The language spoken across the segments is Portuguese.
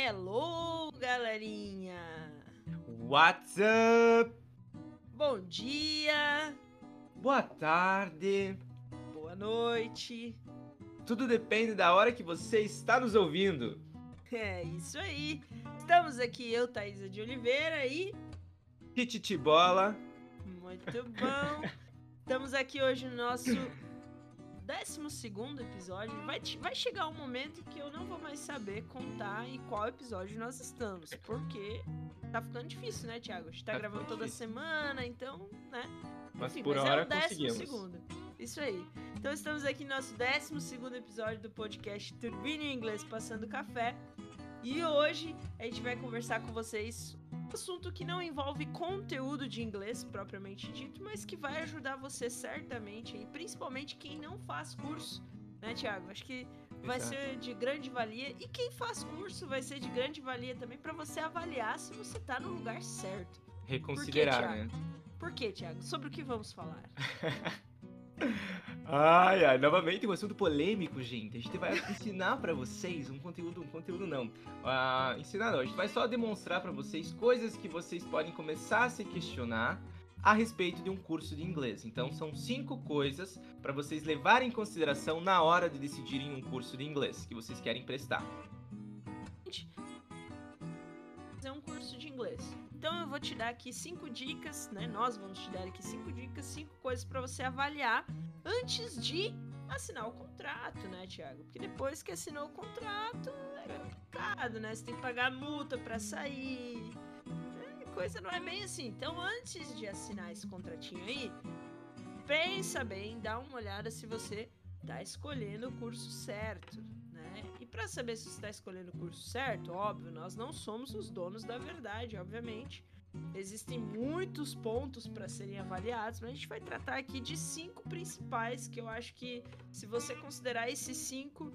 Hello, galerinha! What's up? Bom dia, Boa tarde. boa noite. Tudo depende da hora que você está nos ouvindo. É isso aí. Estamos aqui, eu, Thaisa de Oliveira, e Tititibola. muito bom. Estamos aqui hoje no nosso 12 episódio. Vai, vai chegar um momento que eu não vou mais saber contar em qual episódio nós estamos, porque tá ficando difícil, né, Thiago? A gente tá, Tá gravando toda difícil. semana, então, né? Mas Enfim, por mas hora é o décimo segundo. Isso aí. Então estamos aqui no nosso 12 segundo episódio do podcast Turbine em Inglês Passando Café. E hoje a gente vai conversar com vocês assunto que não envolve conteúdo de inglês propriamente dito, mas que vai ajudar você certamente, e principalmente quem não faz curso, né, Thiago? Acho que vai Exato. ser de grande valia. E quem faz curso vai ser de grande valia também para você avaliar se você tá no lugar certo. Reconsiderar, Por quê, né? Por quê, Thiago? Sobre o que vamos falar? Ai, ai, novamente um assunto polêmico, gente. A gente vai ensinar pra vocês um conteúdo, um conteúdo não. Ah, ensinar não, a gente vai só demonstrar pra vocês coisas que vocês podem começar a se questionar a respeito de um curso de inglês. Então são cinco coisas pra vocês levarem em consideração na hora de decidirem um curso de inglês que vocês querem prestar. fazer um curso de inglês. Então eu vou te dar aqui cinco dicas, né? Nós vamos te dar aqui cinco dicas, cinco coisas para você avaliar antes de assinar o contrato, né, Thiago? Porque depois que assinou o contrato é complicado, né? Você tem que pagar multa para sair. É, coisa não é bem assim. Então antes de assinar esse contratinho aí, pensa bem, dá uma olhada se você tá escolhendo o curso certo, para saber se você está escolhendo o curso certo, óbvio, nós não somos os donos da verdade, obviamente. Existem muitos pontos para serem avaliados, mas a gente vai tratar aqui de cinco principais que eu acho que se você considerar esses cinco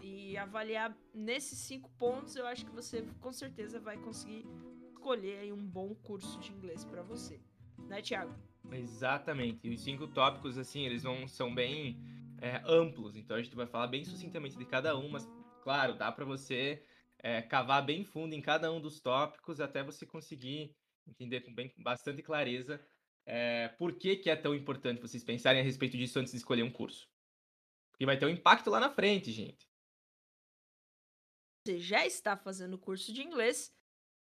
e avaliar nesses cinco pontos, eu acho que você com certeza vai conseguir escolher um bom curso de inglês para você. Né, Thiago? Exatamente. E os cinco tópicos, assim, eles vão, são bem é, amplos. Então a gente vai falar bem sucintamente de cada um, mas, claro, dá pra você é, cavar bem fundo em cada um dos tópicos até você conseguir entender com bem, bastante clareza é, por que, que é tão importante vocês pensarem a respeito disso antes de escolher um curso. Porque vai ter um impacto lá na frente, gente. você já está fazendo curso de inglês,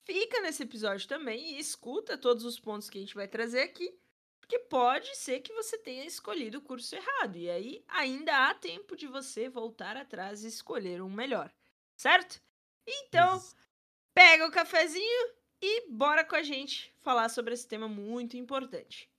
fica nesse episódio também e escuta todos os pontos que a gente vai trazer aqui, porque pode ser que você tenha escolhido o curso errado e aí ainda há tempo de você voltar atrás e escolher um melhor, certo? Então, Ex- pega o cafezinho e bora com a gente falar sobre esse tema muito importante.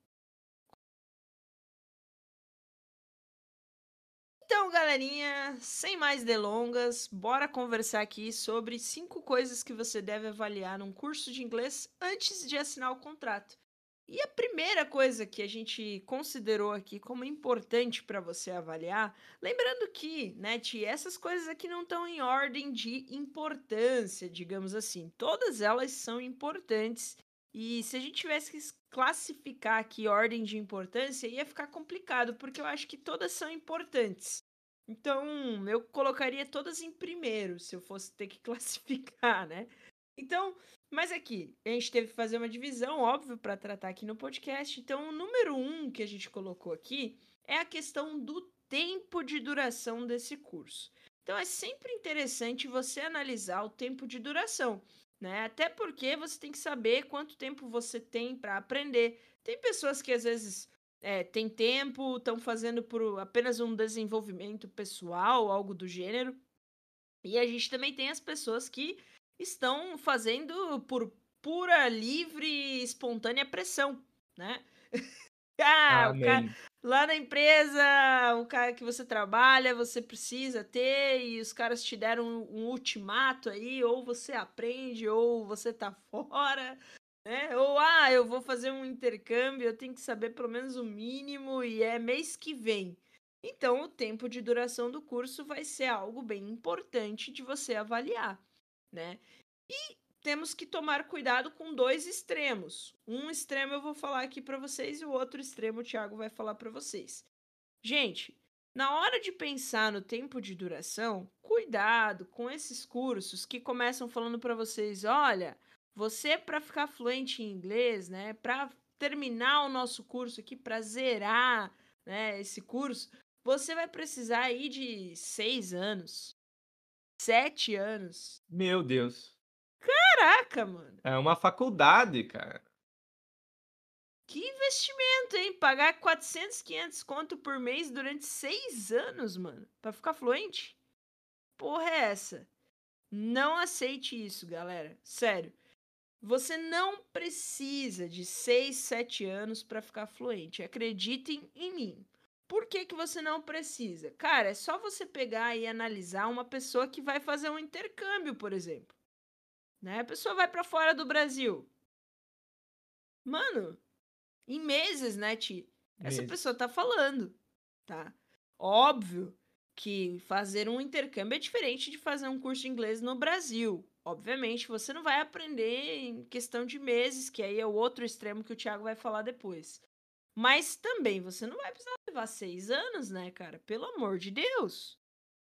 Então, galerinha, sem mais delongas, bora conversar aqui sobre cinco coisas que você deve avaliar num curso de inglês antes de assinar o contrato. E a primeira coisa que a gente considerou aqui como importante para você avaliar, lembrando que, né, Ti, essas coisas aqui não estão em ordem de importância, digamos assim. Todas elas são importantes. E se a gente tivesse que classificar aqui ordem de importância, ia ficar complicado, porque eu acho que todas são importantes. Então, eu colocaria todas em primeiro, se eu fosse ter que classificar, né? Então, mas aqui, a gente teve que fazer uma divisão, óbvio, para tratar aqui no podcast. Então, o número um que a gente colocou aqui é a questão do tempo de duração desse curso. Então, é sempre interessante você analisar o tempo de duração, né? Até porque você tem que saber quanto tempo você tem para aprender. Tem pessoas que às vezes é, têm tempo, estão fazendo por apenas um desenvolvimento pessoal, algo do gênero. E a gente também tem as pessoas que estão fazendo por pura, livre e espontânea pressão, né? ah, o cara, lá na empresa, o cara que você trabalha, você precisa ter, e os caras te deram um, um ultimato aí, ou você aprende, ou você tá fora, né? Ou, ah, eu vou fazer um intercâmbio, eu tenho que saber pelo menos o mínimo, e é mês que vem. Então, o tempo de duração do curso vai ser algo bem importante de você avaliar, né? E temos que tomar cuidado com dois extremos. Um extremo eu vou falar aqui para vocês e o outro extremo o Thiago vai falar para vocês. Gente, Na hora de pensar no tempo de duração, cuidado com esses cursos que começam falando para vocês, olha, você para ficar fluente em inglês, né, para terminar o nosso curso aqui, para zerar, né, esse curso, você vai precisar aí de seis anos, sete anos. Meu Deus. Caraca, mano. É uma faculdade, cara. Que investimento, hein? Pagar 400, 500 conto por mês durante seis anos, mano. Pra ficar fluente? Porra é essa? Não aceite isso, galera. Sério. Você não precisa de 6, 7 anos para ficar fluente. Acreditem em mim. Por que, que você não precisa? Cara, é só você pegar e analisar uma pessoa que vai fazer um intercâmbio, por exemplo. Né? A pessoa vai para fora do Brasil. Mano, em meses, né, Ti? Essa Meses. pessoa tá falando, tá? Óbvio que fazer um intercâmbio é diferente de fazer um curso de inglês no Brasil. Obviamente, você não vai aprender em questão de meses, que aí é o outro extremo que o Thiago vai falar depois. Mas também você não vai precisar levar seis anos, né, cara? Pelo amor de Deus.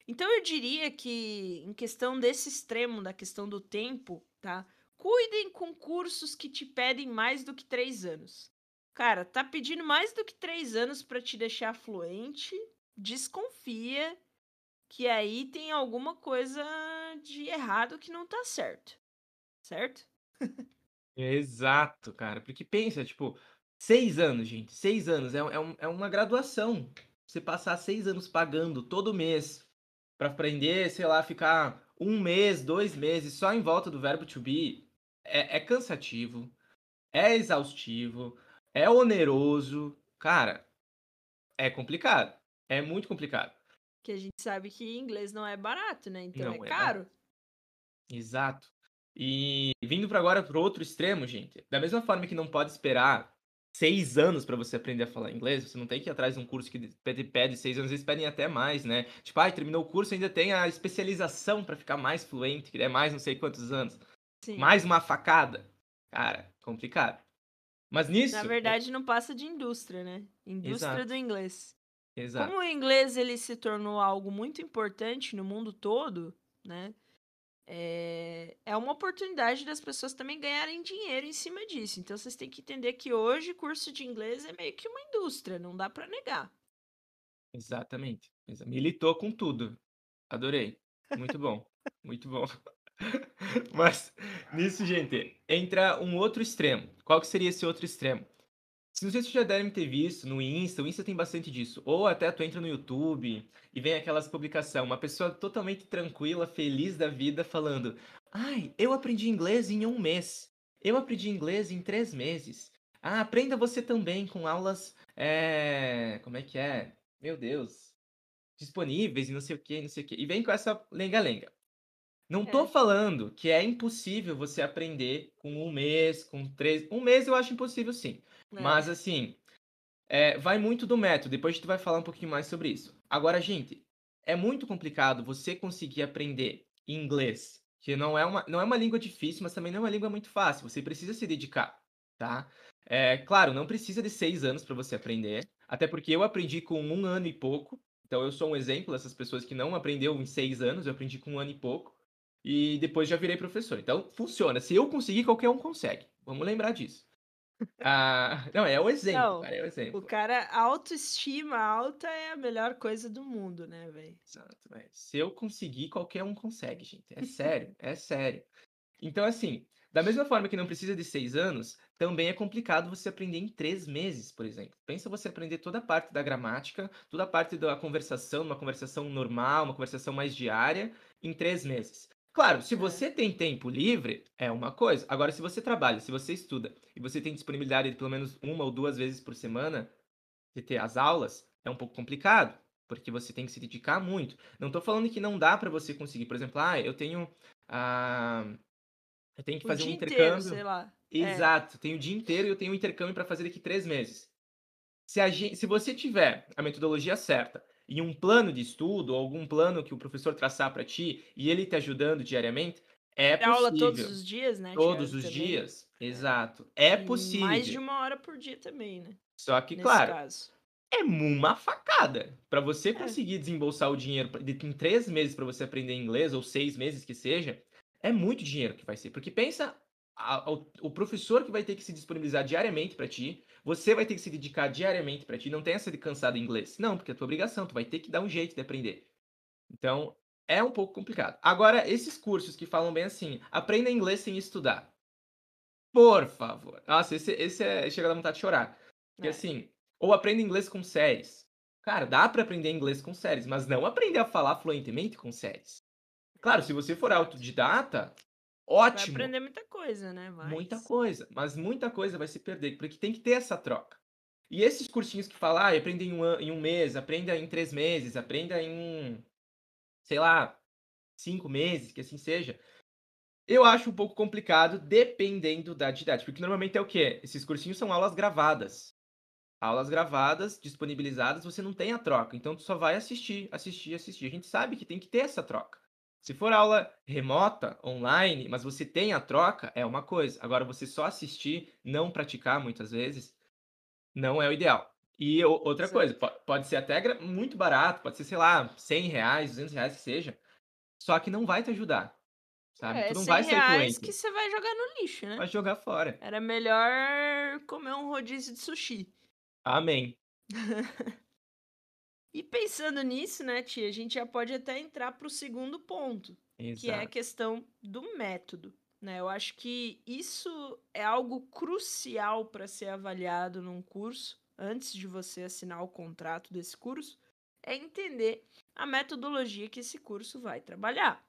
Então eu diria que, em questão desse extremo, da questão do tempo, tá? Cuidem com cursos que te pedem mais do que três anos. Cara, tá pedindo mais do que três anos para te deixar fluente, desconfia que aí tem alguma coisa de errado que não tá certo. Certo? Exato, cara. Porque pensa, tipo, seis anos, gente. Seis anos é, é, um- é uma graduação. Você passar seis anos pagando todo mês pra aprender, sei lá, ficar um mês, dois meses só em volta do verbo to be é, é cansativo, é exaustivo, é oneroso. Cara, é complicado. É muito complicado. Que a gente sabe que inglês não é barato, né? Então Não é é caro. Exato. E vindo para agora pro outro extremo, gente, da mesma forma que não pode esperar seis anos para você aprender a falar inglês, você não tem que ir atrás de um curso que pede, pede seis anos, eles pedem até mais, né? Tipo, ai, terminou o curso, ainda tem a especialização para ficar mais fluente, que é mais não sei quantos anos. Sim. Mais uma facada. Cara, complicado. Mas nisso. Na verdade, não passa de indústria, né? Indústria Exato. do inglês. Exato. Como o inglês ele se tornou algo muito importante no mundo todo, né? É, é uma oportunidade das pessoas também ganharem dinheiro em cima disso. Então vocês têm que entender que hoje curso de inglês é meio que uma indústria, não dá pra negar. Exatamente. Exa- Militou com tudo. Adorei. Muito bom. Muito bom. Mas nisso, gente, entra um outro extremo. Qual que seria esse outro extremo? Se não sei se vocês já devem ter visto no Insta, o Insta tem bastante disso. Ou até tu entra no YouTube e vem aquelas publicações, uma pessoa totalmente tranquila, feliz da vida, falando: Ai, eu aprendi inglês em um mês. Eu aprendi inglês em três meses. Ah, aprenda você também com aulas. É... Como é que é? Meu Deus. Disponíveis e não sei o que, não sei o que. E vem com essa lenga-lenga. Não tô É. falando que é impossível você aprender com um mês, com três. Um mês eu acho impossível, sim. Mas assim, é, vai muito do método. Depois a gente vai falar um pouquinho mais sobre isso. Agora, gente, é muito complicado você conseguir aprender inglês, que não é uma, não é uma língua difícil, mas também não é uma língua muito fácil. Você precisa se dedicar, tá? É, claro, não precisa de seis anos para você aprender, até porque eu aprendi com um ano e pouco. Então eu sou um exemplo dessas pessoas que não aprendeu em seis anos, eu aprendi com um ano e pouco. E depois já virei professor. Então funciona. Se eu conseguir, qualquer um consegue. Vamos lembrar disso. Ah, não, é o exemplo, Não, cara, é o exemplo. O cara, a autoestima alta é a melhor coisa do mundo, né, velho? Exato, velho. Se eu conseguir, qualquer um consegue, gente. É sério, é sério. Então, assim, da mesma forma que não precisa de seis anos, também é complicado você aprender em três meses, por exemplo. Pensa você aprender toda a parte da gramática, toda a parte da conversação, uma conversação normal, uma conversação mais diária, em três meses. Claro, se É. você tem tempo livre, é uma coisa. Agora, se você trabalha, se você estuda e você tem disponibilidade de pelo menos uma ou duas vezes por semana de ter as aulas, é um pouco complicado, porque você tem que se dedicar muito. Não tô falando que não dá para você conseguir, por exemplo, ah, eu tenho ah, eu tenho que O fazer um dia inteiro, intercâmbio. sei lá. É. Exato, tenho o dia inteiro e eu tenho um intercâmbio para fazer daqui três meses. Se, a gen- se você tiver a metodologia certa e um plano de estudo, algum plano que o professor traçar para ti e ele te ajudando diariamente, é Ter aula possível. todos os dias, né, Todos Thiago, os também. dias, exato. É E possível. Mais de uma hora por dia também, né? Só que, Nesse claro, caso. é uma facada. Para você É. conseguir desembolsar o dinheiro em três meses para você aprender inglês, ou seis meses que seja, é muito dinheiro que vai ser. Porque pensa a- o, o professor que vai ter que se disponibilizar diariamente para ti, você vai ter que se dedicar diariamente para ti. Não tem essa de cansar do inglês. Não, porque é tua obrigação, tu vai ter que dar um jeito de aprender. Então, é um pouco complicado. Agora, esses cursos que falam bem assim, aprenda inglês sem estudar. Por favor. Nossa, esse, esse é, chega a dar vontade de chorar. Porque É. assim, ou aprenda inglês com séries. Cara, dá pra aprender inglês com séries, mas não aprender a falar fluentemente com séries. Claro, se você for autodidata, Vai ótimo. aprender muita coisa, né? Mas... Muita coisa, mas muita coisa vai se perder, porque tem que ter essa troca. E esses cursinhos que falam, ah, aprenda em um, an- em um mês, aprenda em três meses, aprenda em, sei lá, cinco meses, que assim seja. Eu acho um pouco complicado, dependendo da didática. Porque normalmente é o quê? Esses cursinhos são aulas gravadas. Aulas gravadas, disponibilizadas, você não tem a troca. Então tu só vai assistir, assistir, assistir. A gente sabe que tem que ter essa troca. Se for aula remota, online, mas você tem a troca, é uma coisa. Agora, você só assistir, não praticar muitas vezes, não é o ideal. E outra Exato. coisa, po- pode ser até muito barato, pode ser, sei lá, 100 reais, 200 reais que seja, só que não vai te ajudar, sabe? É, tu não 100 vai reais fluente, que você vai jogar no lixo, né? vai jogar fora. Era melhor comer um rodízio de sushi. Amém. E pensando nisso, né, tia, a gente já pode até entrar para o segundo ponto, que é a Exato. questão do método. Né? Eu acho que isso é algo crucial para ser avaliado num curso, antes de você assinar o contrato desse curso, é entender a metodologia que esse curso vai trabalhar.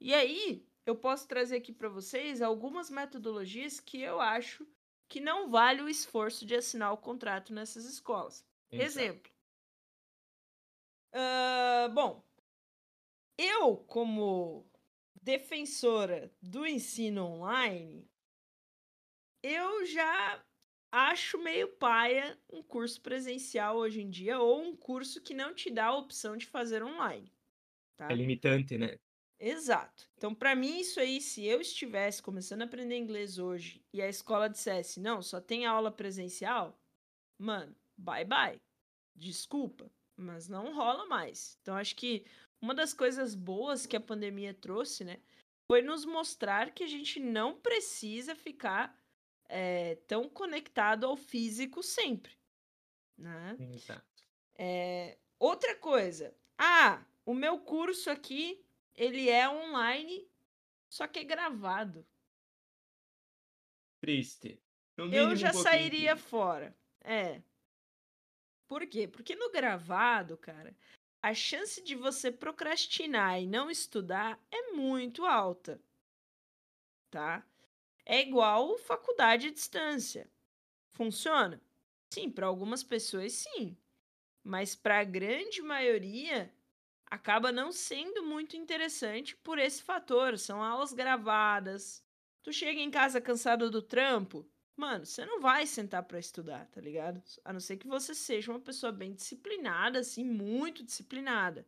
E aí, eu posso trazer aqui para vocês algumas metodologias que eu acho que não vale o esforço de assinar o contrato nessas escolas. Exato. Exemplo. Ah, bom, eu, como defensora do ensino online, eu já acho meio paia um curso presencial hoje em dia ou um curso que não te dá a opção de fazer online. Tá? É limitante, né? Exato. Então, para mim, isso aí, se eu estivesse começando a aprender inglês hoje e a escola dissesse, não, só tem aula presencial, mano, bye bye. Desculpa, mas não rola mais. Então, acho que uma das coisas boas que a pandemia trouxe, né, foi nos mostrar que a gente não precisa ficar é, tão conectado ao físico sempre, né? Exato. É, outra coisa. Ah, o meu curso aqui, ele é online, só que é gravado. Triste. Eu um já sairia fora. É. Por quê? Porque no gravado, cara, a chance de você procrastinar e não estudar é muito alta. Tá? É igual faculdade à distância. Funciona? Sim, para algumas pessoas sim. Mas para a grande maioria acaba não sendo muito interessante por esse fator. São aulas gravadas. Tu chega em casa cansado do trampo, mano, você não vai sentar para estudar, tá ligado? A não ser que você seja uma pessoa bem disciplinada, assim, muito disciplinada.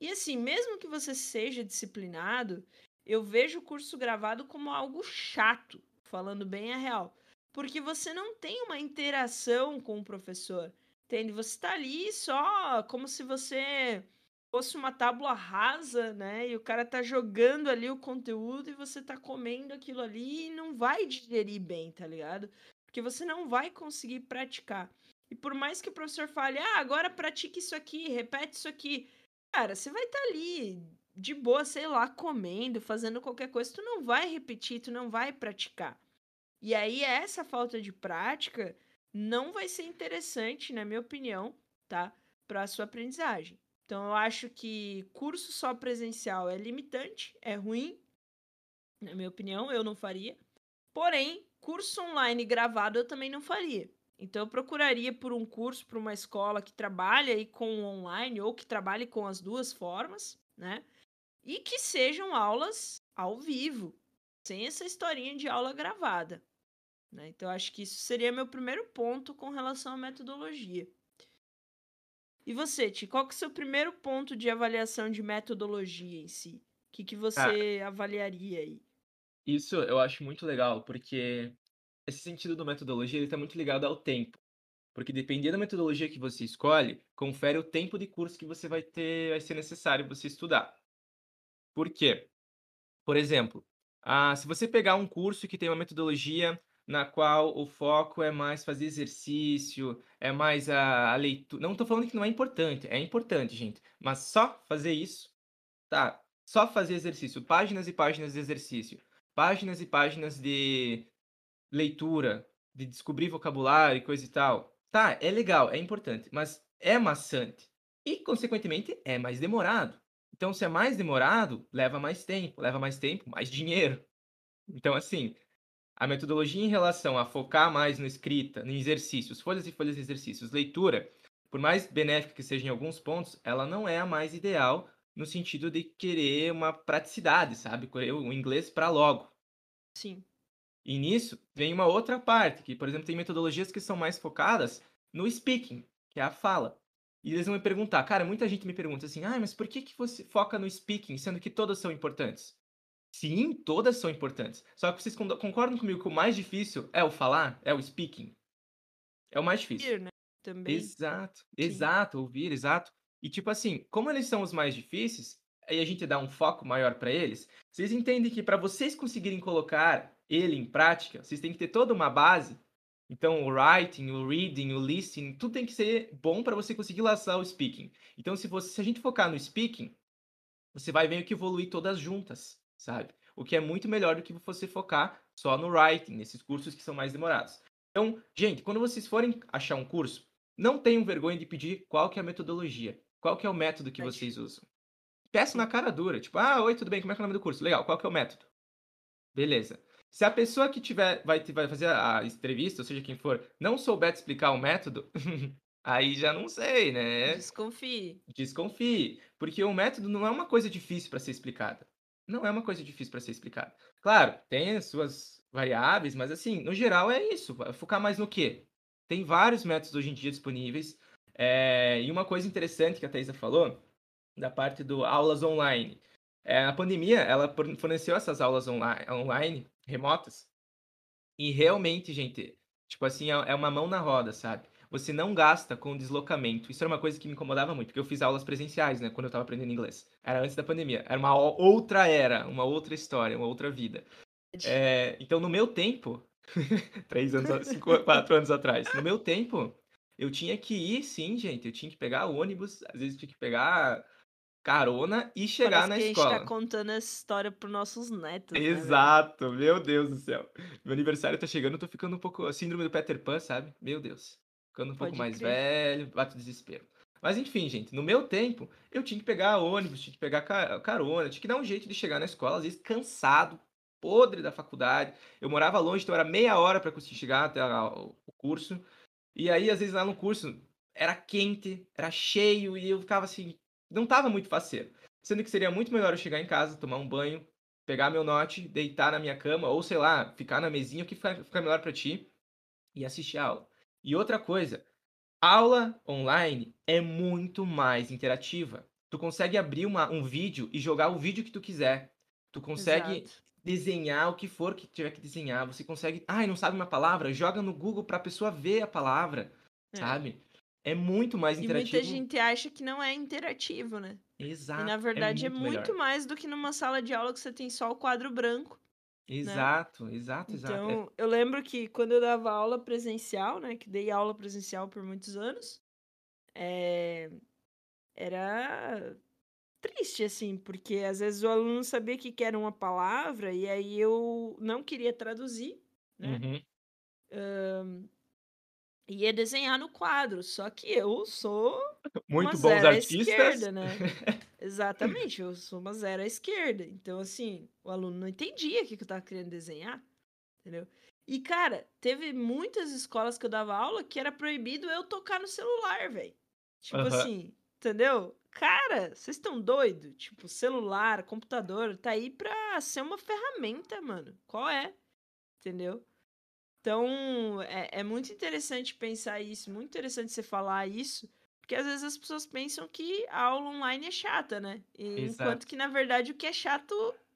E assim, mesmo que você seja disciplinado, eu vejo o curso gravado como algo chato, falando bem a real. Porque você não tem uma interação com o professor. Entende? Você está ali só como se você fosse uma tábua rasa, né? E o cara tá jogando ali o conteúdo e você tá comendo aquilo ali e não vai digerir bem, tá ligado? Porque você não vai conseguir praticar. E por mais que o professor fale, ah, agora pratique isso aqui, repete isso aqui. Cara, você vai estar tá ali de boa, sei lá, comendo, fazendo qualquer coisa, tu não vai repetir, tu não vai praticar. E aí essa falta de prática não vai ser interessante, na minha opinião, tá? Para a sua aprendizagem. Então eu acho que curso só presencial é limitante, é ruim, na minha opinião, eu não faria. Porém, curso online gravado eu também não faria. Então eu procuraria por um curso, por uma escola que trabalhe aí com online ou que trabalhe com as duas formas, né? E que sejam aulas ao vivo, sem essa historinha de aula gravada. Né? Então, acho que isso seria meu primeiro ponto com relação à metodologia. E você, Ti, qual que é o seu primeiro ponto de avaliação de metodologia em si? O que, que você ah, avaliaria aí? Isso eu acho muito legal, porque esse sentido do metodologia está muito ligado ao tempo. Porque dependendo da metodologia que você escolhe, confere o tempo de curso que você vai ter vai ser necessário você estudar. Por quê? Por exemplo, ah, se você pegar um curso que tem uma metodologia na qual o foco é mais fazer exercício, é mais a, a leitura. Não estou falando que não é importante, é importante, gente. Mas só fazer isso, tá? Só fazer exercício, páginas e páginas de exercício, páginas e páginas de leitura, de descobrir vocabulário e coisa e tal. Tá, é legal, é importante, mas é maçante. E, consequentemente, é mais demorado. Então, se é mais demorado, leva mais tempo. Leva mais tempo, mais dinheiro. Então, assim, a metodologia em relação a focar mais no escrita, no exercícios, folhas e folhas de exercícios, leitura, por mais benéfica que seja em alguns pontos, ela não é a mais ideal no sentido de querer uma praticidade, sabe? Querer o inglês para logo. Sim. E nisso vem uma outra parte, que, por exemplo, tem metodologias que são mais focadas no speaking, que é a fala. E eles vão me perguntar, cara, muita gente me pergunta assim, ah, mas por que, que você foca no speaking, sendo que todas são importantes? Sim, todas são importantes. Só que vocês concordam comigo que o mais difícil é o falar, é o speaking? É o mais difícil. Ouvir, né? Também. Exato, Sim. exato, ouvir, exato. E tipo assim, como eles são os mais difíceis, aí a gente dá um foco maior para eles, vocês entendem que para vocês conseguirem colocar ele em prática, vocês têm que ter toda uma base. Então, o writing, o reading, o listening, tudo tem que ser bom para você conseguir laçar o speaking. Então, se, você, se a gente focar no speaking, você vai meio que evoluir todas juntas, sabe? O que é muito melhor do que você focar só no writing, nesses cursos que são mais demorados. Então, gente, quando vocês forem achar um curso, não tenham vergonha de pedir qual que é a metodologia, qual que é o método que vocês usam. Peça na cara dura, tipo, ah, oi, tudo bem, como é que é o nome do curso? Legal, qual que é o método? Beleza. Se a pessoa que tiver vai, vai fazer a entrevista, ou seja, quem for, não souber te explicar o método, aí já não sei, né? Desconfie. Desconfie. Porque o método não é uma coisa difícil para ser explicada. Não é uma coisa difícil para ser explicada. Claro, tem as suas variáveis, mas assim, no geral é isso. Focar mais no quê? Tem vários métodos hoje em dia disponíveis. É... E uma coisa interessante que a Thaisa falou, da parte do aulas online. É, a pandemia, ela forneceu essas aulas online, online, remotas, e realmente, gente, tipo assim, é, é uma mão na roda, sabe? Você não gasta com deslocamento. Isso era uma coisa que me incomodava muito, porque eu fiz aulas presenciais, né, quando eu tava aprendendo inglês. Era antes da pandemia. Era uma outra era, uma outra história, uma outra vida. É, então, no meu tempo, três anos, cinco, quatro anos atrás, no meu tempo, eu tinha que ir, sim, gente. Eu tinha que pegar ônibus, às vezes tinha que pegar carona e chegar Parece na que escola. a gente tá contando essa história pros nossos netos, né, Exato, meu Deus do céu. Meu aniversário tá chegando, eu tô ficando um pouco. A síndrome do Peter Pan, sabe? Meu Deus. Ficando um pouco Pode mais crer. velho, bate o desespero. Mas enfim, gente, no meu tempo, eu tinha que pegar ônibus, tinha que pegar ca- carona, tinha que dar um jeito de chegar na escola, às vezes cansado, podre da faculdade. Eu morava longe, então era meia hora para conseguir chegar até o curso. E aí, às vezes, lá no curso, era quente, era cheio, e eu ficava assim, não tava muito faceiro. Sendo que seria muito melhor eu chegar em casa, tomar um banho, pegar meu note, deitar na minha cama, ou sei lá, ficar na mesinha, o que fica melhor para ti, e assistir a aula. E outra coisa, aula online é muito mais interativa. Tu consegue abrir uma, um vídeo e jogar o vídeo que tu quiser. Tu consegue Exato. desenhar o que for que tiver que desenhar. Você consegue. Ai, não sabe uma palavra? Joga no Google pra pessoa ver a palavra, É. sabe? É muito mais E interativo. muita gente acha que não é interativo, né? Exato. E na verdade é muito, melhor. mais do que numa sala de aula que você tem só o quadro branco. Exato, exato, exato. É- Então, eu lembro que quando eu dava aula presencial, né? Que dei aula presencial por muitos anos, é, era triste, assim, porque às vezes o aluno sabia que era uma palavra e aí eu não queria traduzir, né? Uhum. E ia desenhar no quadro. Só que eu sou uma Muito bons zero à artistas. esquerda, né? Exatamente, eu sou uma zero à esquerda. Então, assim, o aluno não entendia o que eu tava querendo desenhar, entendeu? E, cara, teve muitas escolas que eu dava aula que era proibido eu tocar no celular, velho. Tipo Aham. assim, entendeu? Cara, vocês estão doidos? Tipo, celular, computador, tá aí pra ser uma ferramenta, mano. Qual é? Entendeu? Então, é, é muito interessante pensar isso, muito interessante você falar isso, porque às vezes as pessoas pensam que a aula online é chata, né? E enquanto que, na verdade, o que é chato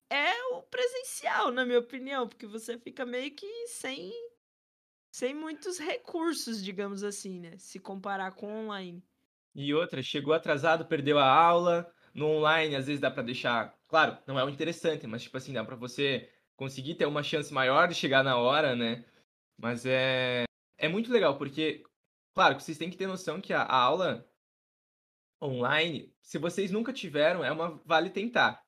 é o presencial, na minha opinião, porque você fica meio que sem sem muitos recursos, digamos assim, né? Se comparar com online. E outra, chegou atrasado, perdeu a aula. No online, às vezes dá para deixar. Claro, não é o interessante, mas tipo assim, dá para você conseguir ter uma chance maior de chegar na hora, né? Mas é, é muito legal, porque, claro, vocês têm que ter noção que a, aula online, se vocês nunca tiveram, é uma vale tentar.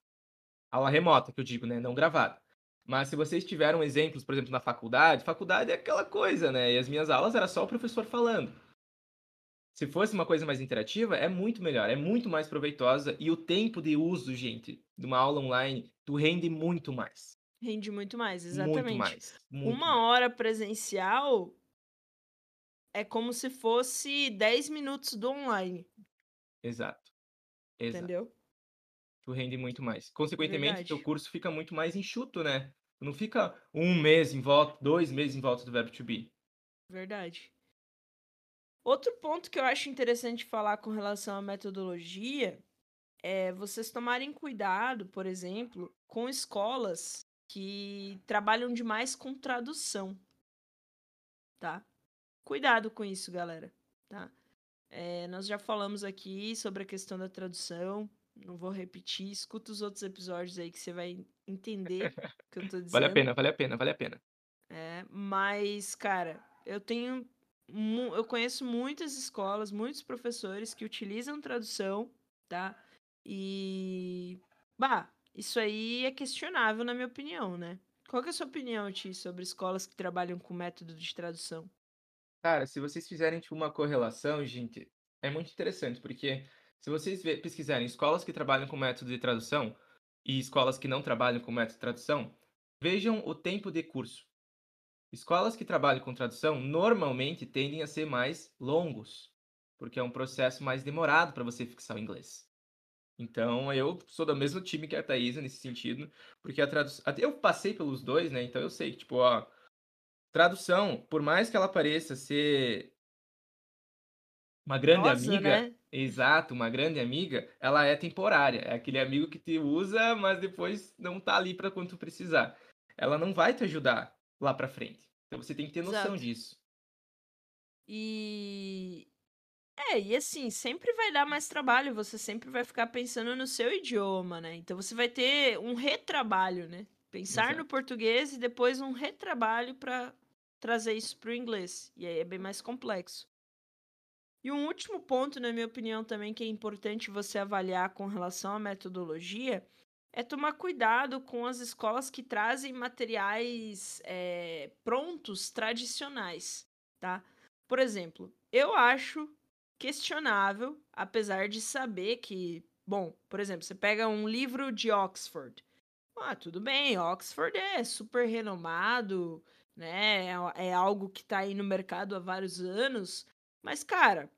Aula remota, que eu digo, né? Não gravada. Mas se vocês tiveram exemplos, por exemplo, na faculdade, faculdade é aquela coisa, né? E as minhas aulas era só o professor falando. Se fosse uma coisa mais interativa, é muito melhor, é muito mais proveitosa e o tempo de uso, gente, de uma aula online, tu rende muito mais. Rende muito mais, exatamente. Muito mais. Muito uma mais. hora presencial é como se fosse 10 minutos do online. Exato. Exato. Entendeu? Tu rende muito mais. Consequentemente, Verdade. teu curso fica muito mais enxuto, né? Tu não fica um mês em volta, dois meses em volta do verbo to be. Verdade. Outro ponto que eu acho interessante falar com relação à metodologia é vocês tomarem cuidado, por exemplo, com escolas que trabalham demais com tradução, tá? Cuidado com isso, galera, tá? É, nós já falamos aqui sobre a questão da tradução, não vou repetir, escuta os outros episódios aí que você vai entender o que eu tô dizendo. Vale a pena, vale a pena, vale a pena. É, mas, cara, eu tenho. Eu conheço muitas escolas, muitos professores que utilizam tradução, tá? E. Bah, isso aí é questionável, na minha opinião, né? Qual é a sua opinião, Ti, sobre escolas que trabalham com método de tradução? Cara, se vocês fizerem tipo, uma correlação, gente, é muito interessante, porque se vocês pesquisarem escolas que trabalham com método de tradução e escolas que não trabalham com método de tradução, vejam o tempo de curso. Escolas que trabalham com tradução normalmente tendem a ser mais longos, porque é um processo mais demorado para você fixar o inglês. Então, eu sou do mesmo time que a Thaisa nesse sentido, porque a tradução. Eu passei pelos dois, né? Então eu sei que, tipo, ó, tradução, por mais que ela pareça ser uma grande Rosa, amiga, né? exato, uma grande amiga, ela é temporária. É aquele amigo que te usa, mas depois não tá ali para quando tu precisar. Ela não vai te ajudar lá pra frente. Então você tem que ter noção Exato. disso. E. É, e assim, sempre vai dar mais trabalho, você sempre vai ficar pensando no seu idioma, né? Então você vai ter um retrabalho, né? Pensar no Exato. português e depois um retrabalho para trazer isso para o inglês. E aí é bem mais complexo. E um último ponto, na minha opinião, também que é importante você avaliar com relação à metodologia é tomar cuidado com as escolas que trazem materiais é, prontos tradicionais, tá? Por exemplo, eu acho questionável, apesar de saber que, bom, por exemplo, você pega um livro de Oxford. Ah, tudo bem, Oxford é super renomado, né? É, é algo que tá aí no mercado há vários anos. Mas, cara,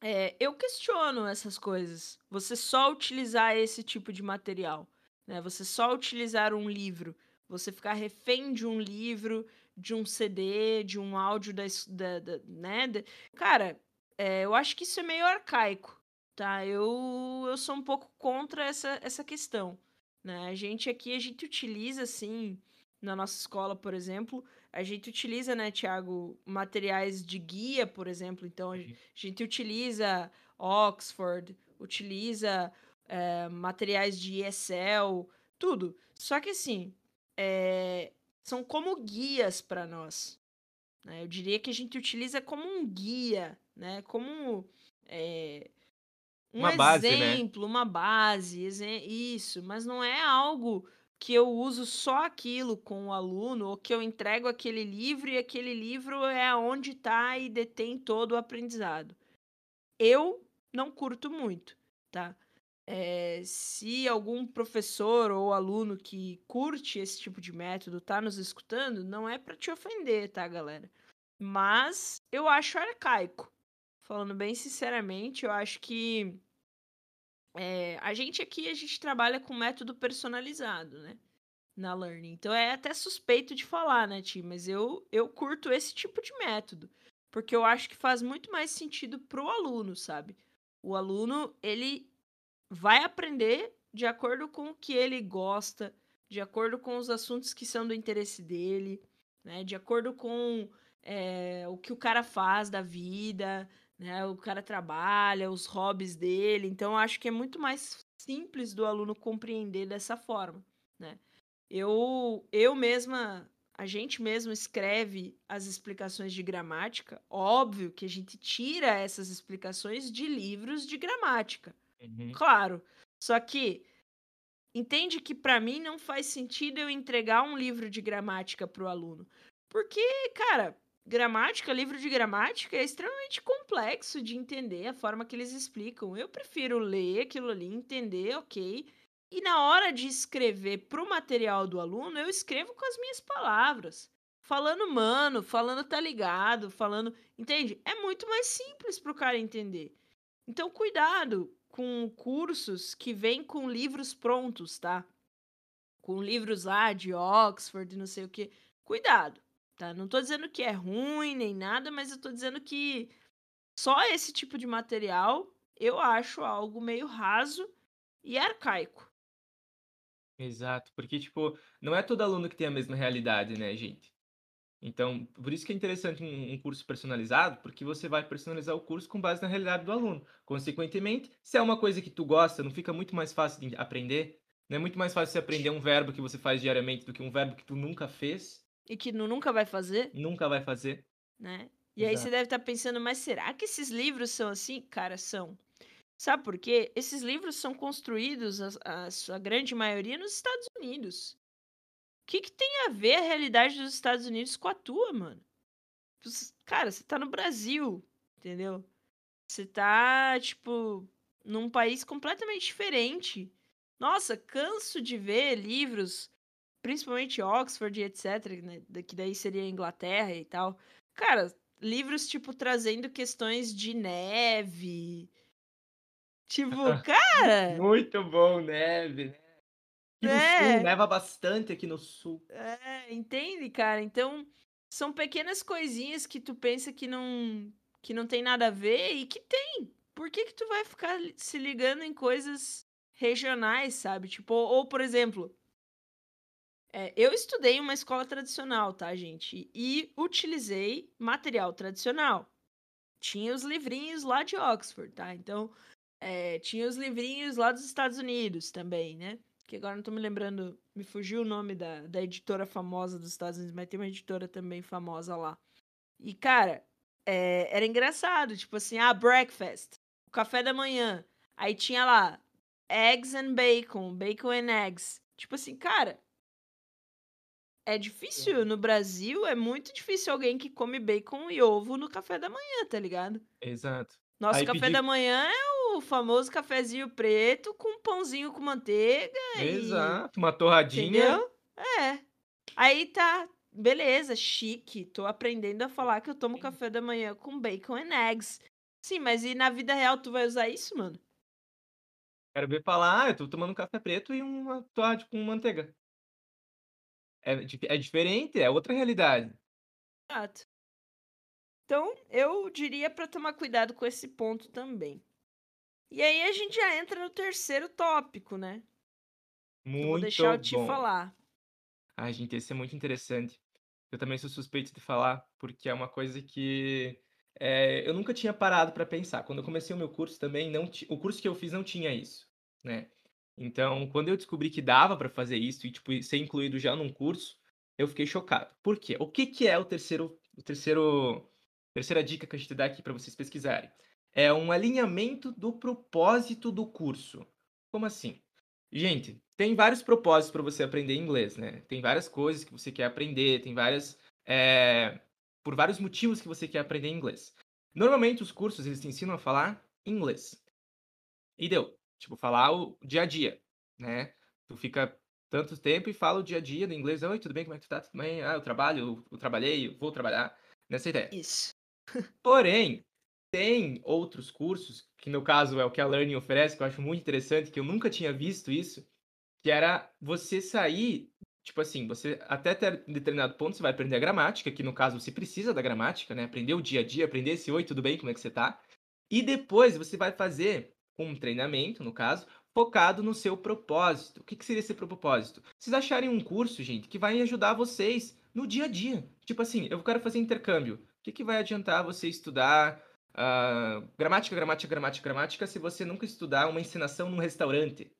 é, eu questiono essas coisas. Você só utilizar esse tipo de material, né? Você só utilizar um livro, você ficar refém de um livro, de um CD, de um áudio da, da- da- né? Cara, é, eu acho que isso é meio arcaico, tá? Eu, eu sou um pouco contra essa, essa questão, né? A gente aqui, a gente utiliza, assim, na nossa escola, por exemplo, a gente utiliza, né, Tiago, materiais de guia, por exemplo. Então, a Uhum. gente utiliza Oxford, utiliza é, materiais de ESL, tudo. Só que, assim, é, são como guias para nós. Né? Eu diria que a gente utiliza como um guia, né? Como é, um Uma base, né? exemplo, uma base, isso. Mas não é algo que eu uso só aquilo com o aluno, ou que eu entrego aquele livro e aquele livro é onde está e detém todo o aprendizado. Eu não curto muito, tá? É, se algum professor ou aluno que curte esse tipo de método tá nos escutando, não é para te ofender, tá, galera? Mas eu acho arcaico. Falando bem sinceramente, eu acho que é, a gente aqui a gente trabalha com método personalizado, né? Na Learning. Então é até suspeito de falar, né, Ti? Mas eu, eu curto esse tipo de método. Porque eu acho que faz muito mais sentido pro aluno, sabe? O aluno, ele vai aprender de acordo com o que ele gosta, de acordo com os assuntos que são do interesse dele, né? De acordo com é, o que o cara faz da vida, né? O cara trabalha, os hobbies dele. Então, acho que é muito mais simples do aluno compreender dessa forma, né? Eu, eu mesma, a gente mesmo escreve as explicações de gramática. Óbvio que a gente tira essas explicações de livros de gramática. Uhum. Claro. Só que entende que para mim não faz sentido eu entregar um livro de gramática para o aluno. Porque, cara, gramática, livro de gramática é extremamente complexo de entender a forma que eles explicam. Eu prefiro ler aquilo ali, entender, ok. E na hora de escrever para o material do aluno, eu escrevo com as minhas palavras. Falando mano, falando tá ligado, falando. Entende? É muito mais simples para o cara entender. Então, cuidado com cursos que vêm com livros prontos, tá? Com livros lá de Oxford, não sei o que. Cuidado tá? Não tô dizendo que é ruim nem nada, mas eu tô dizendo que só esse tipo de material eu acho algo meio raso e arcaico. Exato, porque, tipo, não é todo aluno que tem a mesma realidade, né, gente? Então, por isso que é interessante um, curso personalizado, porque você vai personalizar o curso com base na realidade do aluno. Consequentemente, se é uma coisa que tu gosta, não fica muito mais fácil de aprender? Não é muito mais fácil você aprender um verbo que você faz diariamente do que um verbo que tu nunca fez? E que nunca vai fazer. Nunca vai fazer. Né? E Exato. aí você deve estar tá pensando, mas será que esses livros são assim? Cara, são. Sabe por quê? Esses livros são construídos, a, a sua grande maioria, nos Estados Unidos. O que, que tem a ver a realidade dos Estados Unidos com a tua, mano? Cara, você tá no Brasil, entendeu? Você tá, tipo, num país completamente diferente. Nossa, canso de ver livros principalmente Oxford e etc, né, que daí seria a Inglaterra e tal. Cara, livros tipo trazendo questões de neve. Tipo, cara, Muito bom, neve, né? Aqui no É. sul, neva bastante aqui no sul. é, entende, cara? Então, são pequenas coisinhas que tu pensa que não que não tem nada a ver e que tem. Por que que tu vai ficar se ligando em coisas regionais, sabe? Tipo, ou, por exemplo, é, eu estudei em uma escola tradicional, tá, gente? E utilizei material tradicional. Tinha os livrinhos lá de Oxford, tá? Então, é, tinha os livrinhos lá dos Estados Unidos também, né? Que agora não tô me lembrando, me fugiu o nome da, da editora famosa dos Estados Unidos, mas tem uma editora também famosa lá. E, cara, é, era engraçado, tipo assim, ah, breakfast, o café da manhã. Aí tinha lá, eggs and bacon, bacon and eggs. Tipo assim, cara, é difícil no Brasil, é muito difícil alguém que come bacon e ovo no café da manhã, tá ligado? Exato. Nosso Aí café pedi- da manhã é o famoso cafezinho preto com pãozinho com manteiga e. Exato, uma torradinha. Entendeu? É. Aí tá, beleza, chique. Tô aprendendo a falar que eu tomo café da manhã com bacon and eggs. Sim, mas e na vida real tu vai usar isso, mano? Quero ver falar, ah, eu tô tomando um café preto e uma torrada com manteiga. É, é diferente, é outra realidade. Exato. Então, eu diria pra tomar cuidado com esse ponto também. E aí a gente já entra no terceiro tópico, né? Eu vou Muito deixar eu te bom. falar. Ai, gente, esse é muito interessante. Eu também sou suspeito de falar, porque é uma coisa que é, eu nunca tinha parado para pensar. Quando eu comecei o meu curso também, não o curso que eu fiz não tinha isso, né? Então, quando eu descobri que dava para fazer isso e tipo ser incluído já num curso, eu fiquei chocado. Por quê? O que que é o terceiro, o terceiro, terceira dica que a gente dá aqui para vocês pesquisarem? É um alinhamento do propósito do curso. Como assim? Gente, tem vários propósitos para você aprender inglês, né? Tem várias coisas que você quer aprender, tem várias. é, por vários motivos que você quer aprender inglês. Normalmente os cursos eles te ensinam a falar inglês. E deu. Tipo, falar o dia a dia, né? Tu fica tanto tempo e fala o dia a dia do inglês. Oi, tudo bem? Como é que tu tá? Tudo bem? Ah, eu trabalho, eu, eu trabalhei, eu vou trabalhar. Nessa ideia. Isso. Porém, tem outros cursos, que no caso é o que a Learning oferece, que eu acho muito interessante, que eu nunca tinha visto isso, que era você sair, tipo assim, você até ter determinado ponto você vai aprender a gramática, que no caso você precisa da gramática, né? Aprender o dia a dia, aprender esse oi, tudo bem, como é que você tá? E depois você vai fazer um treinamento, no caso, focado no seu propósito. O que, que seria esse propósito? Vocês acharem um curso, gente, que vai ajudar vocês no dia a dia. Tipo assim, eu quero fazer intercâmbio. O que, que vai adiantar você estudar uh, gramática, gramática, gramática, gramática se você nunca estudar uma ensinação num restaurante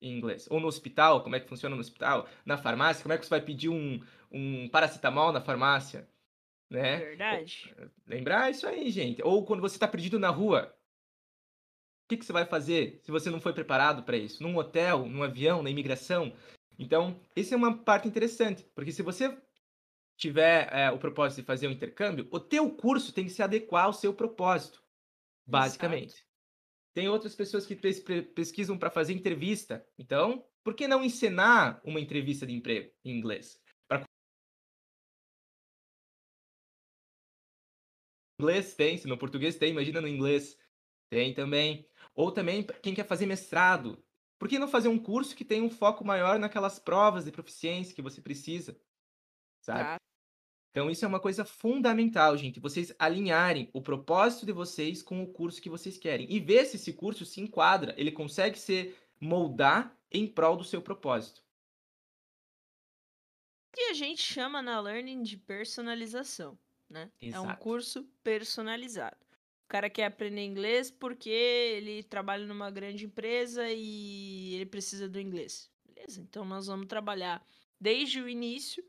em inglês? Ou no hospital, como é que funciona no hospital? Na farmácia, como é que você vai pedir um, um paracetamol na farmácia? Né? Verdade. Lembrar isso aí, gente. Ou quando você está perdido na rua, o que, que, você vai fazer se você não foi preparado para isso? Num hotel, num avião, na imigração? Então, essa é uma parte interessante, porque se você tiver é, o propósito de fazer um intercâmbio, o teu curso tem que se adequar ao seu propósito, basicamente. Exato. Tem outras pessoas que pesquisam para fazer entrevista. Então, por que não ensinar uma entrevista de emprego em inglês? Inglês tem, se no português tem, imagina no inglês. Tem também. Ou também quem quer fazer mestrado. Por que não fazer um curso que tem um foco maior naquelas provas de proficiência que você precisa? Sabe? Tá. Então, isso é uma coisa fundamental, gente. Vocês alinharem o propósito de vocês com o curso que vocês querem. E ver se esse curso se enquadra, ele consegue se moldar em prol do seu propósito. Que a gente chama na Learning de personalização, né? Exato. É um curso personalizado. O cara quer aprender inglês porque ele trabalha numa grande empresa e ele precisa do inglês. Beleza, então nós vamos trabalhar desde o início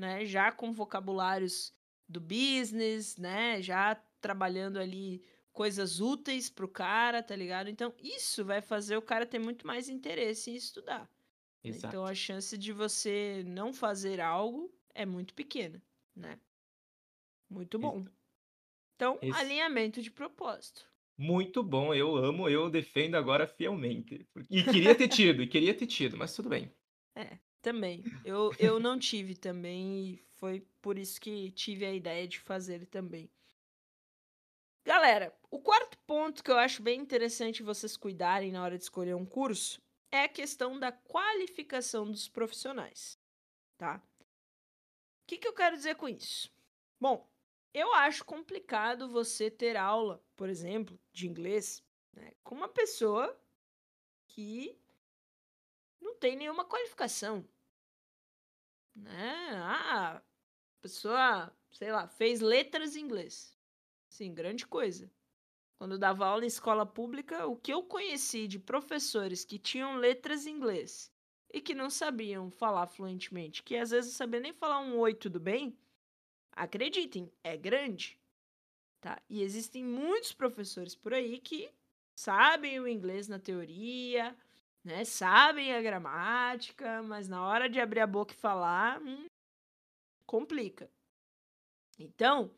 né? Já com vocabulários do business, né? Já trabalhando ali coisas úteis pro cara, tá ligado? Então, isso vai fazer o cara ter muito mais interesse em estudar. Né? Exato. Então, a chance de você não fazer algo é muito pequena, né? Muito bom. Então, Esse... alinhamento de propósito. Muito bom, eu amo, eu defendo agora fielmente. E queria ter tido, e queria ter tido, mas tudo bem. É. Também. Eu, eu não tive também, e foi por isso que tive a ideia de fazer também. Galera, o quarto ponto que eu acho bem interessante vocês cuidarem na hora de escolher um curso é a questão da qualificação dos profissionais, tá? O que, que eu quero dizer com isso? Bom, eu acho complicado você ter aula, por exemplo, de inglês né, com uma pessoa que não tem nenhuma qualificação. Né? Ah, a pessoa, sei lá, fez letras em inglês. Sim, grande coisa. Quando eu dava aula em escola pública, o que eu conheci de professores que tinham letras em inglês e que não sabiam falar fluentemente, que às vezes não sabiam nem falar um oi, tudo bem, acreditem, é grande. Tá? E existem muitos professores por aí que sabem o inglês na teoria, né? Sabem a gramática, mas na hora de abrir a boca e falar, hum, complica. Então,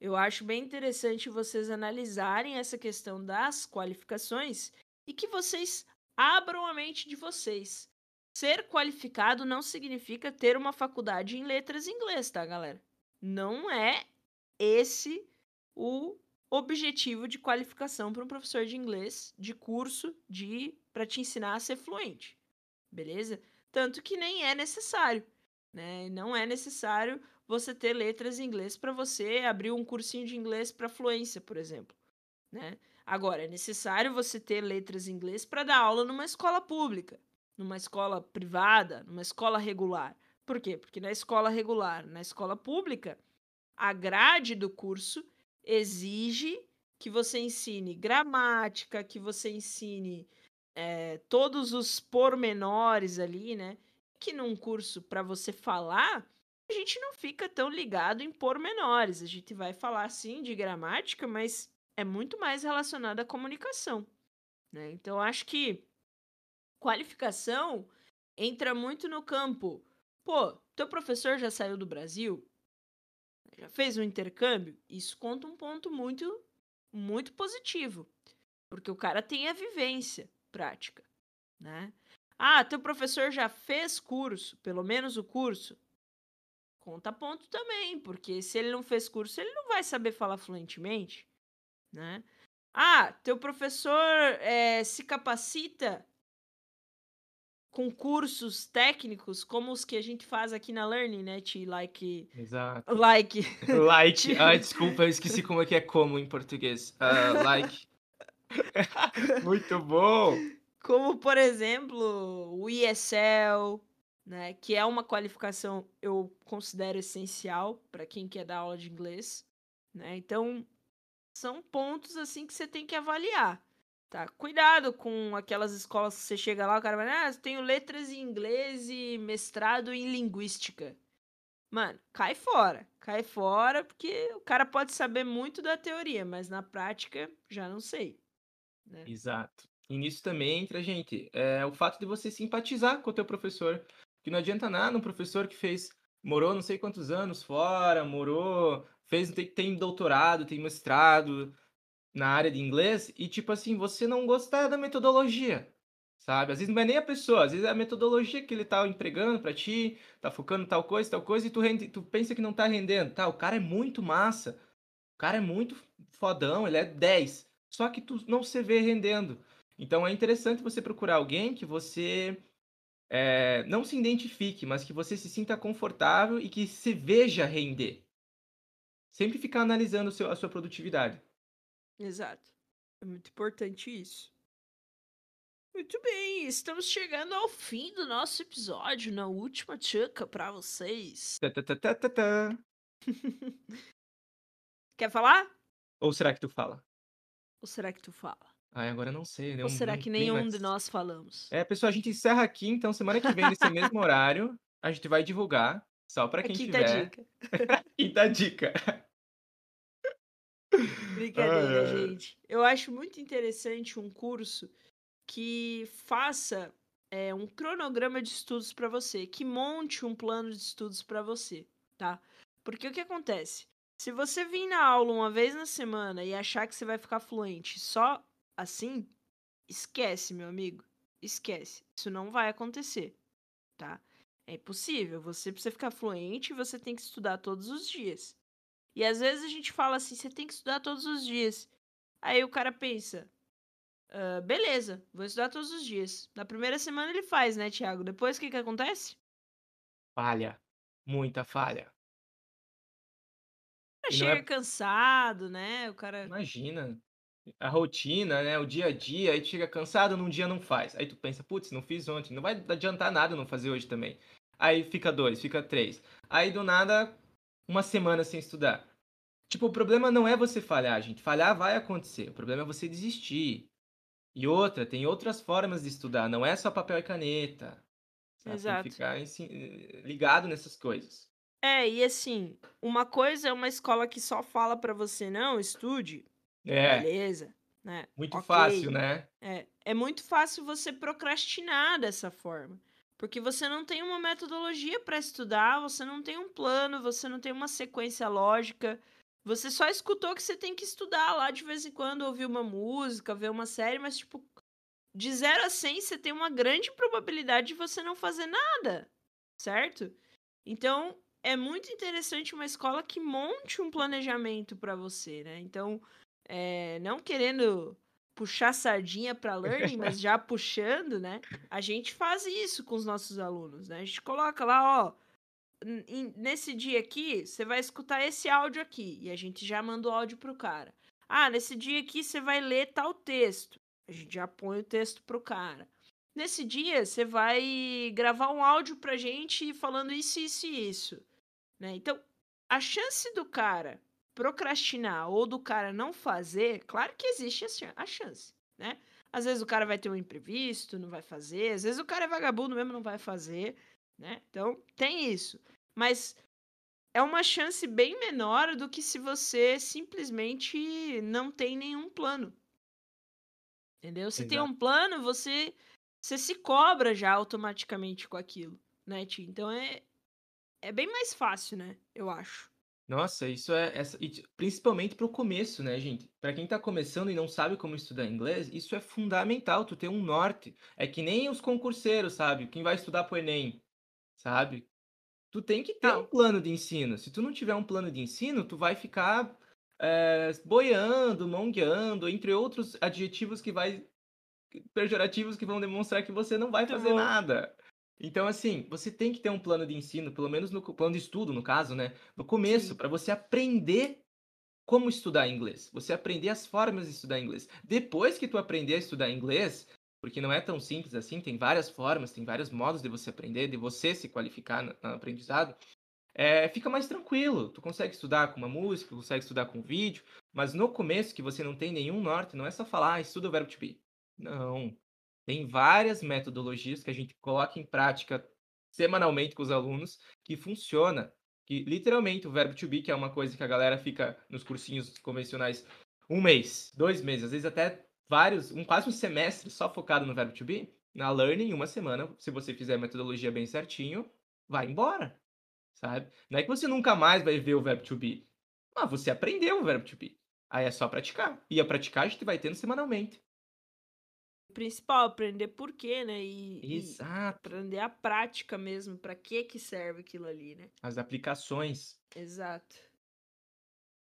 eu acho bem interessante vocês analisarem essa questão das qualificações e que vocês abram a mente de vocês. Ser qualificado não significa ter uma faculdade em letras em inglês, tá, galera? Não é esse o objetivo de qualificação para um professor de inglês de curso de para te ensinar a ser fluente. Beleza? Tanto que nem é necessário, né? Não é necessário você ter letras em inglês para você abrir um cursinho de inglês para fluência, por exemplo, né? Agora, é necessário você ter letras em inglês para dar aula numa escola pública, numa escola privada, numa escola regular. Por quê? Porque na escola regular, na escola pública, a grade do curso exige que você ensine gramática, que você ensine é, todos os pormenores ali, né? Que num curso para você falar, a gente não fica tão ligado em pormenores. A gente vai falar sim de gramática, mas é muito mais relacionado à comunicação. Né? Então, acho que qualificação entra muito no campo. Pô, teu professor já saiu do Brasil? Já fez um intercâmbio, isso conta um ponto muito, muito positivo. Porque o cara tem a vivência prática, né? Ah, teu professor já fez curso, pelo menos o curso. Conta ponto também, porque se ele não fez curso, ele não vai saber falar fluentemente, né? Ah, teu professor é, se capacita com cursos técnicos como os que a gente faz aqui na Learning, né? Te like. Exato. Like. Like. Ah, desculpa, eu esqueci como é que é como em português. Uh, like. Muito bom! Como, por exemplo, o ESL, né? Que é uma qualificação eu considero essencial para quem quer dar aula de inglês, né? Então, são pontos assim que você tem que avaliar. Tá, cuidado com aquelas escolas que você chega lá, o cara vai, ah, tenho letras em inglês e mestrado em linguística. Mano, cai fora. Cai fora, porque o cara pode saber muito da teoria, mas na prática já não sei. Né? Exato. E nisso também entra, gente, é o fato de você simpatizar com o teu professor. Que não adianta nada um professor que fez, morou não sei quantos anos fora, morou, fez, tem, tem doutorado, tem mestrado, na área de inglês e, tipo assim, você não gostar da metodologia, sabe? Às vezes não é nem a pessoa, às vezes é a metodologia que ele tá empregando para ti, tá focando tal coisa, tal coisa, e tu, rende, tu pensa que não tá rendendo. Tá, o cara é muito massa, o cara é muito fodão, ele é 10, só que tu não se vê rendendo. Então é interessante você procurar alguém que você é, não se identifique, mas que você se sinta confortável e que se veja render. Sempre ficar analisando a sua produtividade. Exato. É muito importante isso. Muito bem, estamos chegando ao fim do nosso episódio, na última tchuca para vocês. Tá, tá, tá, Quer falar? Ou será que tu fala? Ou será que tu fala? Ai, agora não sei. Né? Ou será que nenhum mais... de nós falamos? É, pessoal, a gente encerra aqui, então semana que vem, nesse mesmo horário, a gente vai divulgar, só para quem quinta tiver. Dica. quinta dica. Brincadeira, ai, ai. gente. Eu acho muito interessante um curso que faça é, um cronograma de estudos para você, que monte um plano de estudos para você, tá? Porque o que acontece? Se você vir na aula uma vez na semana e achar que você vai ficar fluente só assim, esquece, meu amigo. Esquece. Isso não vai acontecer, tá? É impossível. Você precisa ficar fluente e você tem que estudar todos os dias. E às vezes a gente fala assim, você tem que estudar todos os dias. Aí o cara pensa, uh, beleza, vou estudar todos os dias. Na primeira semana ele faz, né, Thiago? Depois o que, que acontece? Falha. Muita falha. Chega é... cansado, né? O cara. Imagina. A rotina, né? O dia a dia, aí chega cansado, num dia não faz. Aí tu pensa, putz, não fiz ontem, não vai adiantar nada não fazer hoje também. Aí fica dois, fica três. Aí do nada uma semana sem estudar. Tipo, o problema não é você falhar, gente. Falhar vai acontecer. O problema é você desistir. E outra, tem outras formas de estudar. Não é só papel e caneta. Sabe? Exato. Tem que ficar ligado nessas coisas. É, e assim, uma coisa é uma escola que só fala para você, não, estude. É. Beleza. Né? Muito okay. fácil, né? É, é muito fácil você procrastinar dessa forma. Porque você não tem uma metodologia para estudar, você não tem um plano, você não tem uma sequência lógica. Você só escutou que você tem que estudar lá de vez em quando, ouvir uma música, ver uma série, mas tipo, de 0 a 100 você tem uma grande probabilidade de você não fazer nada, certo? Então, é muito interessante uma escola que monte um planejamento para você, né? Então, é, não querendo puxar sardinha para learning, mas já puxando, né? A gente faz isso com os nossos alunos, né? A gente coloca lá, ó, nesse dia aqui, você vai escutar esse áudio aqui e a gente já manda o áudio pro cara. Ah, nesse dia aqui você vai ler tal texto. A gente já põe o texto pro cara. Nesse dia você vai gravar um áudio pra gente falando isso, isso e isso, né? Então, a chance do cara procrastinar ou do cara não fazer, claro que existe a chance, né? Às vezes o cara vai ter um imprevisto, não vai fazer, às vezes o cara é vagabundo mesmo, não vai fazer, né? Então, tem isso. Mas é uma chance bem menor do que se você simplesmente não tem nenhum plano. Entendeu? Se Exato. tem um plano, você você se cobra já automaticamente com aquilo, né, Ti? Então é é bem mais fácil, né? Eu acho. Nossa, isso é essa, principalmente para o começo, né, gente? Para quem está começando e não sabe como estudar inglês, isso é fundamental, tu ter um norte. É que nem os concurseiros, sabe? Quem vai estudar pro ENEM, sabe? Tu tem que ter um plano de ensino. Se tu não tiver um plano de ensino, tu vai ficar é, boiando, mongueando, entre outros adjetivos que vai pejorativos que vão demonstrar que você não vai fazer nada. Então, assim, você tem que ter um plano de ensino, pelo menos no plano de estudo, no caso, né? No começo, para você aprender como estudar inglês. Você aprender as formas de estudar inglês. Depois que tu aprender a estudar inglês, porque não é tão simples assim, tem várias formas, tem vários modos de você aprender, de você se qualificar no, no aprendizado, é, fica mais tranquilo. Tu consegue estudar com uma música, consegue estudar com um vídeo, mas no começo, que você não tem nenhum norte, não é só falar, ah, estuda o verbo to be. Não. Tem várias metodologias que a gente coloca em prática semanalmente com os alunos que funciona. Que literalmente o verbo to be, que é uma coisa que a galera fica nos cursinhos convencionais um mês, dois meses, às vezes até vários, um quase um semestre só focado no verbo to be, na learning, uma semana, se você fizer a metodologia bem certinho, vai embora sabe? Não é que você nunca mais vai ver o verbo to be. Ah, você aprendeu o verbo to be. Aí é só praticar. E a praticar a gente vai tendo semanalmente. O principal, aprender por quê, né? E, Exato. E aprender a prática mesmo, para que que serve aquilo ali, né? As aplicações. Exato.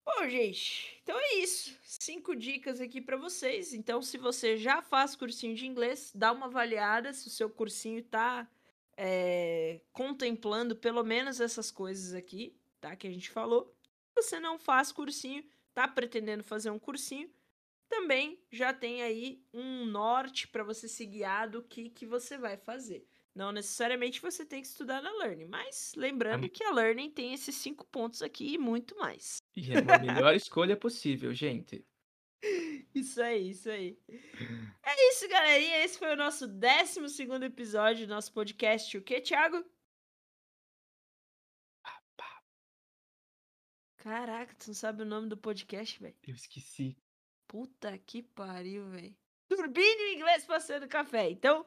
Bom, gente, então é isso. Cinco dicas aqui para vocês. Então, se você já faz cursinho de inglês, dá uma avaliada se o seu cursinho tá é, contemplando pelo menos essas coisas aqui, tá? Que a gente falou. Você não faz cursinho, tá pretendendo fazer um cursinho, também já tem aí um norte para você se guiar do que, que você vai fazer. Não necessariamente você tem que estudar na Learning, mas lembrando que a Learning tem esses cinco pontos aqui e muito mais. E é a melhor escolha possível, gente. Isso aí, isso aí. É isso, galerinha. Esse foi o nosso 12 episódio do nosso podcast. O que, Thiago? Caraca, tu não sabe o nome do podcast, velho? Eu esqueci. Puta que pariu, velho. Turbine inglês passando café. Então,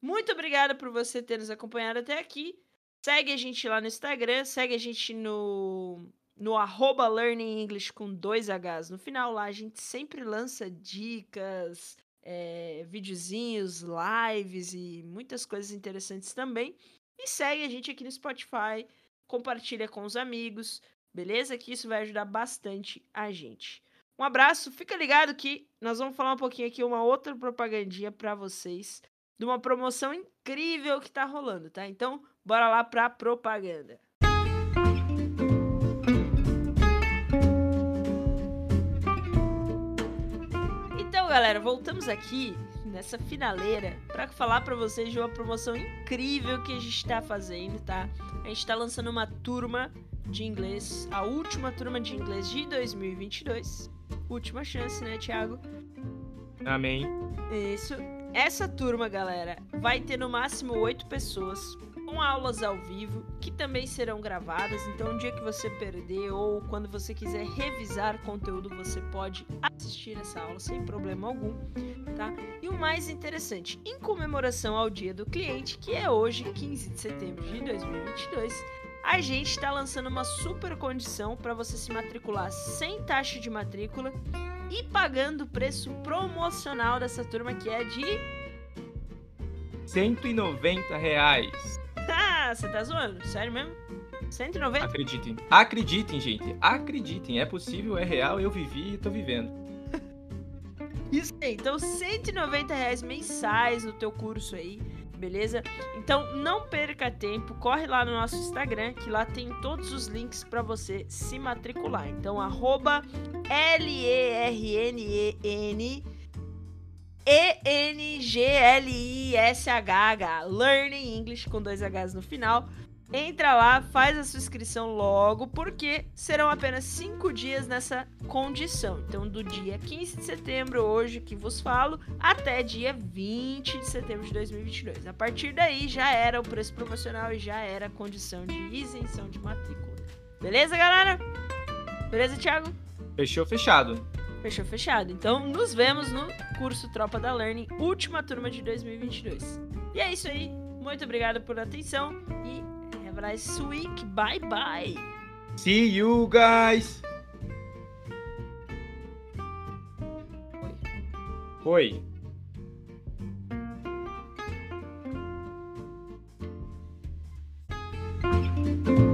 muito obrigada por você ter nos acompanhado até aqui. Segue a gente lá no Instagram, segue a gente no no arroba Learning English com dois Hs. No final lá a gente sempre lança dicas, é, videozinhos, lives e muitas coisas interessantes também. E segue a gente aqui no Spotify, compartilha com os amigos, beleza? Que isso vai ajudar bastante a gente. Um abraço, fica ligado que nós vamos falar um pouquinho aqui uma outra propagandinha para vocês de uma promoção incrível que tá rolando, tá? Então, bora lá pra propaganda. galera, voltamos aqui nessa finaleira para falar para vocês de uma promoção incrível que a gente está fazendo, tá? A gente está lançando uma turma de inglês, a última turma de inglês de 2022. Última chance, né, Thiago? Amém. Isso. Essa turma, galera, vai ter no máximo oito pessoas com aulas ao vivo que também serão gravadas. Então, um dia que você perder ou quando você quiser revisar conteúdo, você pode assistir essa aula sem problema algum, tá? E o mais interessante, em comemoração ao Dia do Cliente, que é hoje, 15 de setembro de 2022, a gente está lançando uma super condição para você se matricular sem taxa de matrícula e pagando o preço promocional dessa turma que é de 190 reais. Ah, você tá zoando? Sério mesmo? 190? Acreditem. Acreditem, gente. Acreditem. É possível, é real, eu vivi e tô vivendo. Isso aí. Então, 190 reais mensais no teu curso aí, beleza? Então, não perca tempo. Corre lá no nosso Instagram, que lá tem todos os links para você se matricular. Então, arroba L-E-R-N-E-N e-N-G-L-I-S-H-H, Learning English com dois Hs no final. Entra lá, faz a sua inscrição logo, porque serão apenas cinco dias nessa condição. Então, do dia 15 de setembro, hoje que vos falo, até dia 20 de setembro de 2022. A partir daí já era o preço promocional e já era a condição de isenção de matrícula. Beleza, galera? Beleza, Thiago? Fechou, fechado. Fechou fechado. Então, nos vemos no curso Tropa da Learning, última turma de 2022. E é isso aí. Muito obrigado por atenção e have a nice week. Bye bye. See you guys. Oi. Oi.